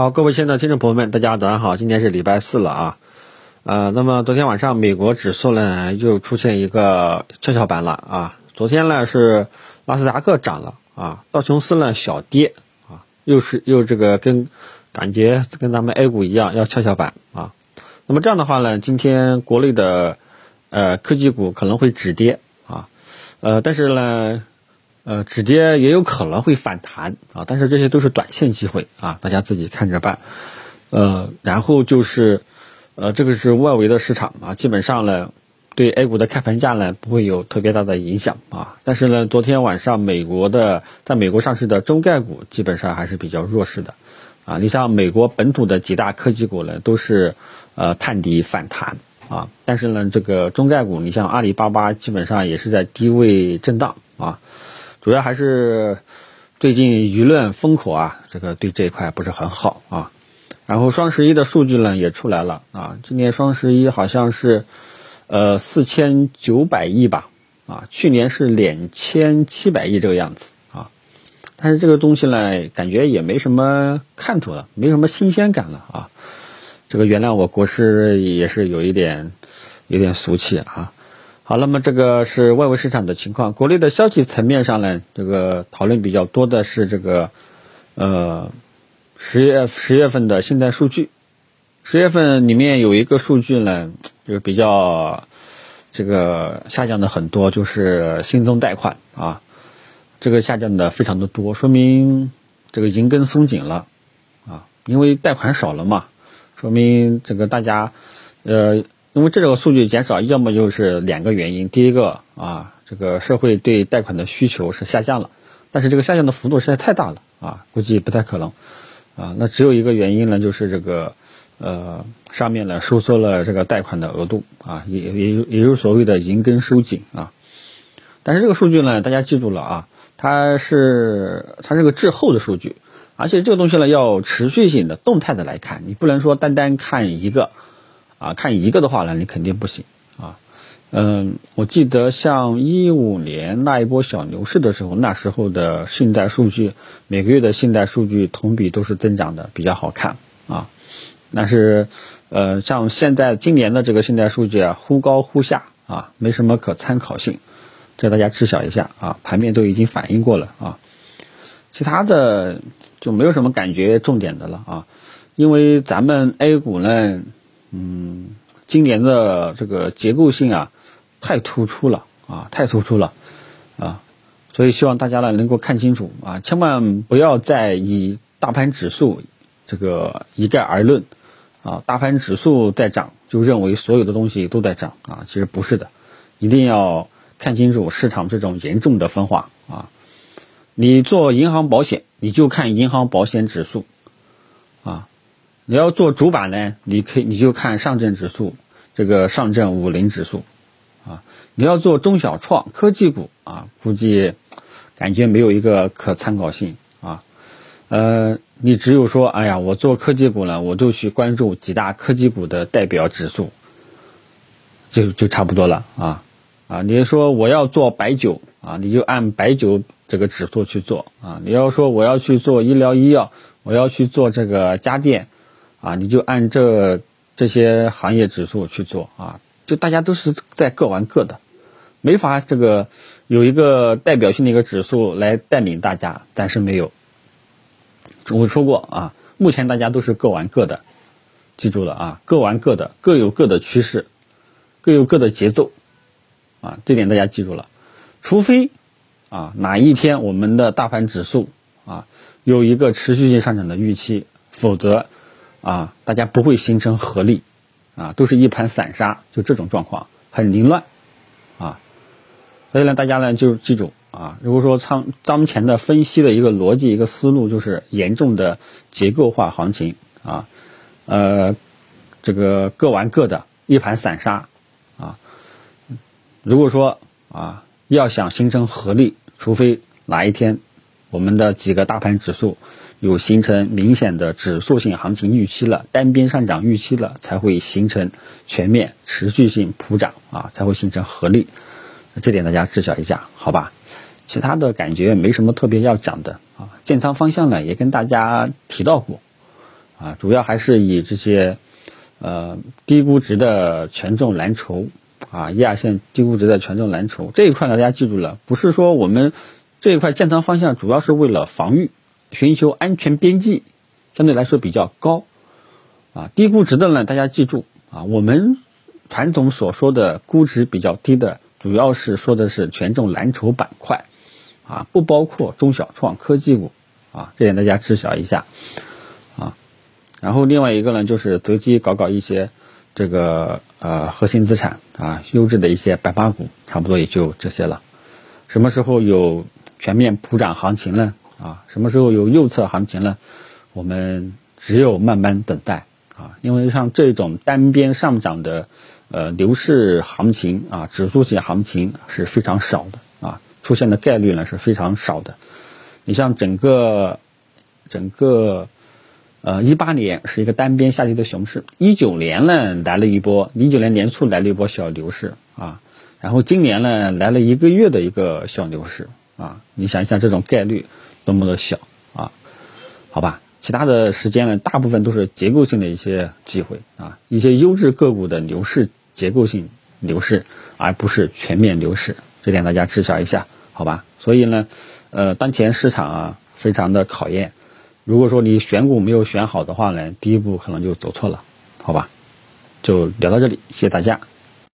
好，各位亲爱的听众朋友们，大家早上好，今天是礼拜四了啊，呃，那么昨天晚上美国指数呢又出现一个跷跷板了啊，昨天呢是纳斯达克涨了啊，道琼斯呢小跌啊，又是又这个跟感觉跟咱们 A 股一样要跷跷板啊，那么这样的话呢，今天国内的呃科技股可能会止跌啊，呃，但是呢。呃，止跌也有可能会反弹啊，但是这些都是短线机会啊，大家自己看着办。呃，然后就是，呃，这个是外围的市场啊，基本上呢，对 A 股的开盘价呢不会有特别大的影响啊。但是呢，昨天晚上美国的在美国上市的中概股基本上还是比较弱势的啊。你像美国本土的几大科技股呢，都是呃探底反弹啊，但是呢，这个中概股，你像阿里巴巴基本上也是在低位震荡啊。主要还是最近舆论风口啊，这个对这一块不是很好啊。然后双十一的数据呢也出来了啊，今年双十一好像是呃四千九百亿吧啊，去年是两千七百亿这个样子啊。但是这个东西呢，感觉也没什么看头了，没什么新鲜感了啊。这个原谅我国师也是有一点有点俗气啊。好，那么这个是外围市场的情况。国内的消息层面上呢，这个讨论比较多的是这个，呃，十月十月份的信贷数据。十月份里面有一个数据呢，就是比较这个下降的很多，就是新增贷款啊，这个下降的非常的多，说明这个银根松紧了啊，因为贷款少了嘛，说明这个大家呃。因为这个数据减少，要么就是两个原因。第一个啊，这个社会对贷款的需求是下降了，但是这个下降的幅度实在太大了啊，估计不太可能啊。那只有一个原因呢，就是这个呃上面呢收缩了这个贷款的额度啊，也也也有所谓的银根收紧啊。但是这个数据呢，大家记住了啊，它是它是个滞后的数据，而且这个东西呢要持续性的动态的来看，你不能说单单看一个。啊，看一个的话呢，你肯定不行啊。嗯，我记得像一五年那一波小牛市的时候，那时候的信贷数据，每个月的信贷数据同比都是增长的，比较好看啊。但是，呃，像现在今年的这个信贷数据啊，忽高忽下啊，没什么可参考性，这大家知晓一下啊。盘面都已经反映过了啊，其他的就没有什么感觉重点的了啊，因为咱们 A 股呢。嗯，今年的这个结构性啊，太突出了啊，太突出了啊，所以希望大家呢能够看清楚啊，千万不要再以大盘指数这个一概而论啊，大盘指数在涨就认为所有的东西都在涨啊，其实不是的，一定要看清楚市场这种严重的分化啊，你做银行保险，你就看银行保险指数啊。你要做主板呢，你可以你就看上证指数，这个上证五零指数，啊，你要做中小创科技股啊，估计感觉没有一个可参考性啊，呃，你只有说，哎呀，我做科技股呢，我就去关注几大科技股的代表指数，就就差不多了啊，啊，你说我要做白酒啊，你就按白酒这个指数去做啊，你要说我要去做医疗医药，我要去做这个家电。啊，你就按这这些行业指数去做啊，就大家都是在各玩各的，没法这个有一个代表性的一个指数来带领大家，暂时没有。我说过啊，目前大家都是各玩各的，记住了啊，各玩各的，各有各的趋势，各有各的节奏，啊，这点大家记住了。除非啊哪一天我们的大盘指数啊有一个持续性上涨的预期，否则。啊，大家不会形成合力，啊，都是一盘散沙，就这种状况很凌乱，啊，所以呢，大家呢就记住啊，如果说仓当前的分析的一个逻辑、一个思路，就是严重的结构化行情啊，呃，这个各玩各的，一盘散沙，啊，如果说啊要想形成合力，除非哪一天我们的几个大盘指数。有形成明显的指数性行情预期了，单边上涨预期了，才会形成全面持续性普涨啊，才会形成合力。这点大家知晓一下，好吧？其他的感觉没什么特别要讲的啊。建仓方向呢，也跟大家提到过啊，主要还是以这些呃低估值的权重蓝筹啊，一二线低估值的权重蓝筹这一块呢，大家记住了，不是说我们这一块建仓方向主要是为了防御，寻求安全边际，相对来说比较高啊，低估值的呢，大家记住啊，我们传统所说的估值比较低的，主要是说的是权重蓝筹板块啊，不包括中小创科技股啊，这点大家知晓一下。啊然后另外一个呢，就是择机搞搞一些这个呃核心资产啊，优质的一些白马股，差不多也就这些了。什么时候有全面普涨行情呢？啊，什么时候有右侧行情呢？我们只有慢慢等待啊，因为像这种单边上涨的呃牛市行情啊，指数型行情是非常少的啊，出现的概率呢是非常少的。你像整个整个。呃，一八年是一个单边下跌的熊市，一九年呢来了一波，一九年年初来了一波小牛市啊，然后今年呢来了一个月的一个小牛市啊，你想一想这种概率多么的小啊？好吧，其他的时间呢，大部分都是结构性的一些机会啊，一些优质个股的牛市结构性牛市，而不是全面牛市，这点大家知晓一下，好吧？所以呢，呃，当前市场啊，非常的考验。如果说你选股没有选好的话呢，第一步可能就走错了，好吧？就聊到这里，谢谢大家。